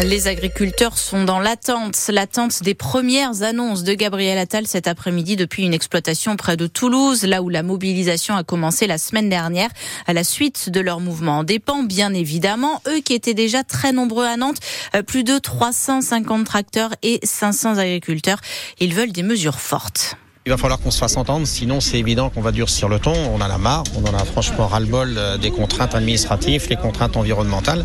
Les agriculteurs sont dans l'attente, l'attente des premières annonces de Gabriel Attal cet après-midi depuis une exploitation près de Toulouse, là où la mobilisation a commencé la semaine dernière à la suite de leur mouvement. Dépend bien évidemment, eux qui étaient déjà très nombreux à Nantes, euh, plus de 350 tracteurs et 500 agriculteurs. Ils veulent des mesures fortes. Il va falloir qu'on se fasse entendre, sinon c'est évident qu'on va durcir le ton. On en a marre, on en a franchement ras-le-bol euh, des contraintes administratives, les contraintes environnementales.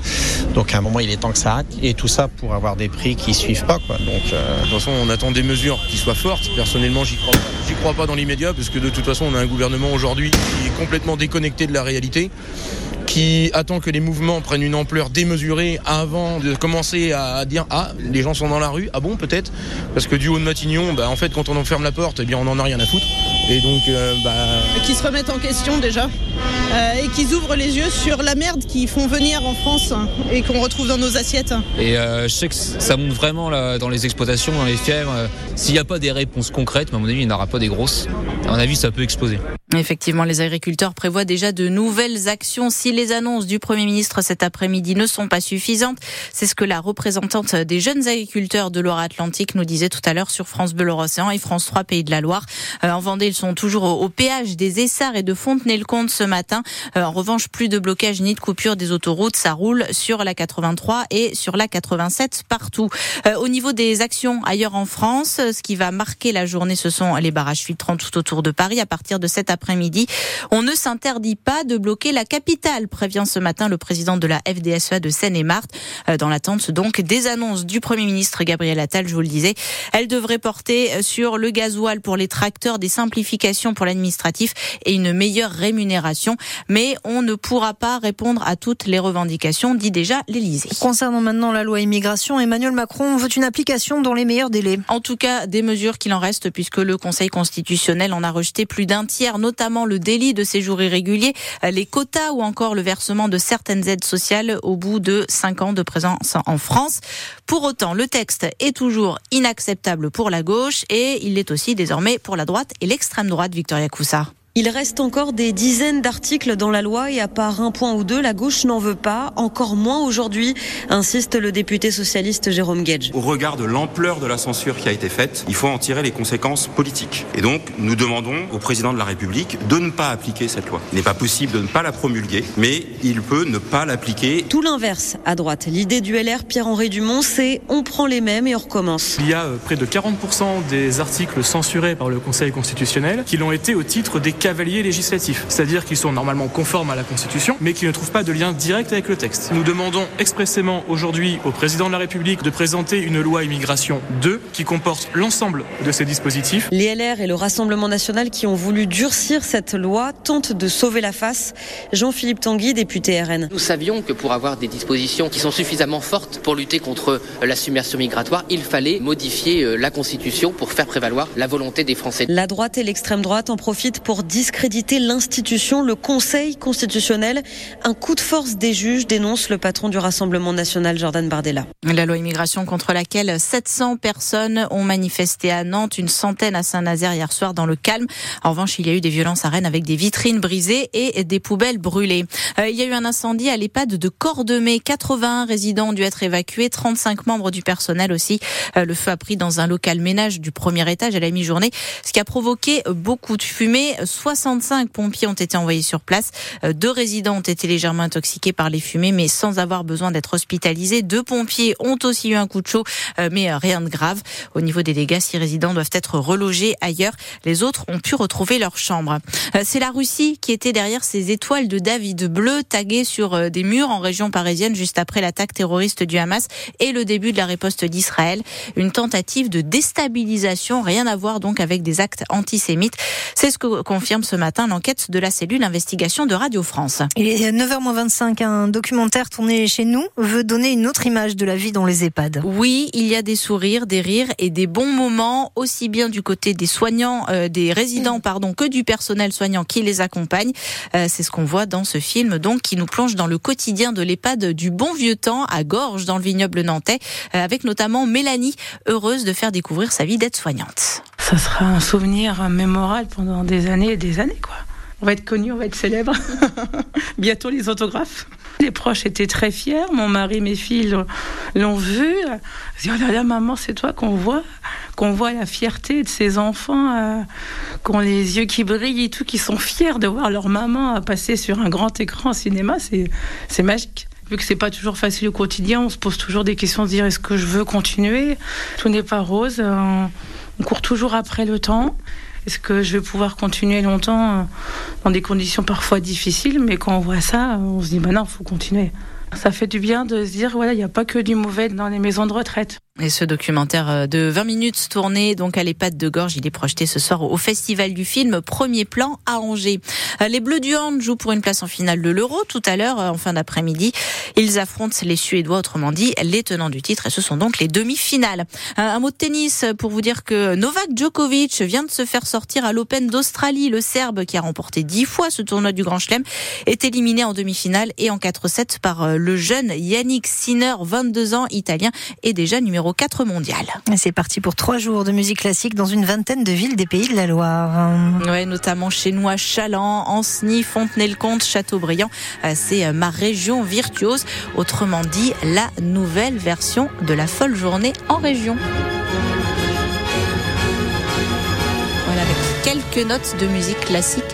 Donc à un moment, il est temps que ça arrête. Et tout ça pour avoir des prix qui suivent pas. Quoi. Donc, euh... De toute façon, on attend des mesures qui soient fortes. Personnellement, j'y crois pas. J'y crois pas dans l'immédiat, parce que de toute façon, on a un gouvernement aujourd'hui qui est complètement déconnecté de la réalité qui attend que les mouvements prennent une ampleur démesurée avant de commencer à dire ah les gens sont dans la rue. Ah bon peut-être? Parce que du haut de Matignon bah, en fait quand on en ferme la porte eh bien on en a rien à foutre. Et donc euh, bah... qui se remettent en question déjà. Euh, et qui ouvrent les yeux sur la merde qu'ils font venir en France et qu'on retrouve dans nos assiettes. Et euh, je sais que ça monte vraiment là, dans les exploitations dans les fermes s'il n'y a pas des réponses concrètes à mon avis il n'y en aura pas des grosses. À mon avis ça peut exploser Effectivement, les agriculteurs prévoient déjà de nouvelles actions si les annonces du Premier ministre cet après-midi ne sont pas suffisantes. C'est ce que la représentante des jeunes agriculteurs de Loire-Atlantique nous disait tout à l'heure sur France Bleu Océan et France 3 Pays de la Loire. Euh, en Vendée, ils sont toujours au, péage des Essarts et de Fontenay-le-Comte ce matin. Euh, en revanche, plus de blocage ni de coupure des autoroutes. Ça roule sur la 83 et sur la 87 partout. Euh, au niveau des actions ailleurs en France, ce qui va marquer la journée, ce sont les barrages filtrants tout autour de Paris à partir de cet après-midi. On ne s'interdit pas de bloquer la capitale, prévient ce matin le président de la FDSEA de Seine-et-Marne. Euh, dans l'attente donc des annonces du Premier ministre Gabriel Attal, je vous le disais, elle devrait porter sur le gasoil pour les tracteurs, des simplifications pour l'administratif et une meilleure rémunération. Mais on ne pourra pas répondre à toutes les revendications, dit déjà l'Élysée. Concernant maintenant la loi immigration, Emmanuel Macron veut une application dans les meilleurs délais. En tout cas, des mesures qu'il en reste puisque le Conseil constitutionnel en a rejeté plus d'un tiers, notamment le délit de séjour irrégulier, les quotas ou encore le versement de certaines aides sociales au bout de cinq ans de présence en France. Pour autant, le texte est toujours inacceptable pour la gauche et il l'est aussi désormais pour la droite et l'extrême droite, Victoria Coussard. Il reste encore des dizaines d'articles dans la loi et à part un point ou deux, la gauche n'en veut pas, encore moins aujourd'hui, insiste le député socialiste Jérôme Gage. Au regard de l'ampleur de la censure qui a été faite, il faut en tirer les conséquences politiques. Et donc, nous demandons au président de la République de ne pas appliquer cette loi. Il n'est pas possible de ne pas la promulguer, mais il peut ne pas l'appliquer. Tout l'inverse à droite. L'idée du LR Pierre-Henri Dumont, c'est on prend les mêmes et on recommence. Il y a euh, près de 40% des articles censurés par le Conseil constitutionnel qui l'ont été au titre des cavaliers législatifs, c'est-à-dire qu'ils sont normalement conformes à la Constitution, mais qui ne trouvent pas de lien direct avec le texte. Nous demandons expressément aujourd'hui au président de la République de présenter une loi immigration 2 qui comporte l'ensemble de ces dispositifs. Les LR et le Rassemblement national qui ont voulu durcir cette loi tentent de sauver la face. Jean-Philippe Tanguy, député RN. Nous savions que pour avoir des dispositions qui sont suffisamment fortes pour lutter contre la submersion migratoire, il fallait modifier euh, la Constitution pour faire prévaloir la volonté des Français. La droite et l'extrême droite en profitent pour discréditer l'institution, le Conseil constitutionnel. Un coup de force des juges dénonce le patron du Rassemblement national, Jordan Bardella. La loi immigration contre laquelle 700 personnes ont manifesté à Nantes, une centaine à Saint-Nazaire hier soir dans le calme. En revanche, il y a eu des violences à Rennes avec des vitrines brisées et des poubelles brûlées. Euh, il y a eu un incendie à l'EHPAD de Cordemais. 81 résidents ont dû être évacués, 35 membres du personnel aussi. Euh, le feu a pris dans un local ménage du premier étage à la mi-journée, ce qui a provoqué beaucoup de fumée. 65 Cinq pompiers ont été envoyés sur place. Euh, deux résidents ont été légèrement intoxiqués par les fumées, mais sans avoir besoin d'être hospitalisés. Deux pompiers ont aussi eu un coup de chaud, euh, mais euh, rien de grave. Au niveau des dégâts, six résidents doivent être relogés ailleurs. Les autres ont pu retrouver leur chambre. C'est la Russie qui était derrière ces étoiles de David bleu taguées sur des murs en région parisienne juste après l'attaque terroriste du Hamas et le début de la riposte d'Israël. Une tentative de déstabilisation, rien à voir donc avec des actes antisémites. C'est ce que confirme ce matin l'enquête de la cellule investigation de Radio France. Il est 9h25, un documentaire tourné chez nous veut donner une autre image de la vie dans les EHPAD. Oui, il y a des sourires, des rires et des bons moments, aussi bien du côté des soignants, euh, des résidents, pardon, que du personnel soignant qui les accompagne. Euh, c'est ce qu'on voit dans ce film, donc, qui nous plonge dans le quotidien de l'EHPAD du bon vieux temps à Gorge, dans le vignoble nantais, euh, avec notamment Mélanie, heureuse de faire découvrir sa vie d'aide-soignante ça sera un souvenir mémorable pendant des années et des années, quoi. On va être connu, on va être célèbre. Bientôt les autographes. Les proches étaient très fiers. Mon mari, mes filles l'ont vu. Ils disent, oh là là, maman, c'est toi qu'on voit, qu'on voit la fierté de ces enfants, euh, qui ont les yeux qui brillent et tout, qui sont fiers de voir leur maman passer sur un grand écran cinéma. C'est magique vu que c'est pas toujours facile au quotidien, on se pose toujours des questions, de dire est-ce que je veux continuer? Tout n'est pas rose. On court toujours après le temps. Est-ce que je vais pouvoir continuer longtemps euh, dans des conditions parfois difficiles? Mais quand on voit ça, on se dit, bah non, il faut continuer. Ça fait du bien de se dire, voilà, il n'y a pas que du mauvais dans les maisons de retraite. Et ce documentaire euh, de 20 minutes tourné donc à l'EHPAD de Gorge, il est projeté ce soir au Festival du film Premier Plan à Angers. Euh, les Bleus du Hand jouent pour une place en finale de l'Euro tout à l'heure euh, en fin d'après-midi. Ils affrontent les Suédois, autrement dit les tenants du titre, et ce sont donc les demi-finales. Un mot de tennis pour vous dire que Novak Djokovic vient de se faire sortir à l'Open d'Australie. Le Serbe qui a remporté dix fois ce tournoi du Grand Chelem est éliminé en demi-finale et en 4-7 par le jeune Yannick Sinner, 22 ans, italien et déjà numéro 4 mondial. C'est parti pour trois jours de musique classique dans une vingtaine de villes des Pays de la Loire. Ouais, notamment chez nous à Chaland, Ancenis, Fontenay-le-Comte, Châteaubriand. Euh, c'est euh, ma région virtuose. Autrement dit, la nouvelle version de la folle journée en région. Voilà, avec quelques notes de musique classique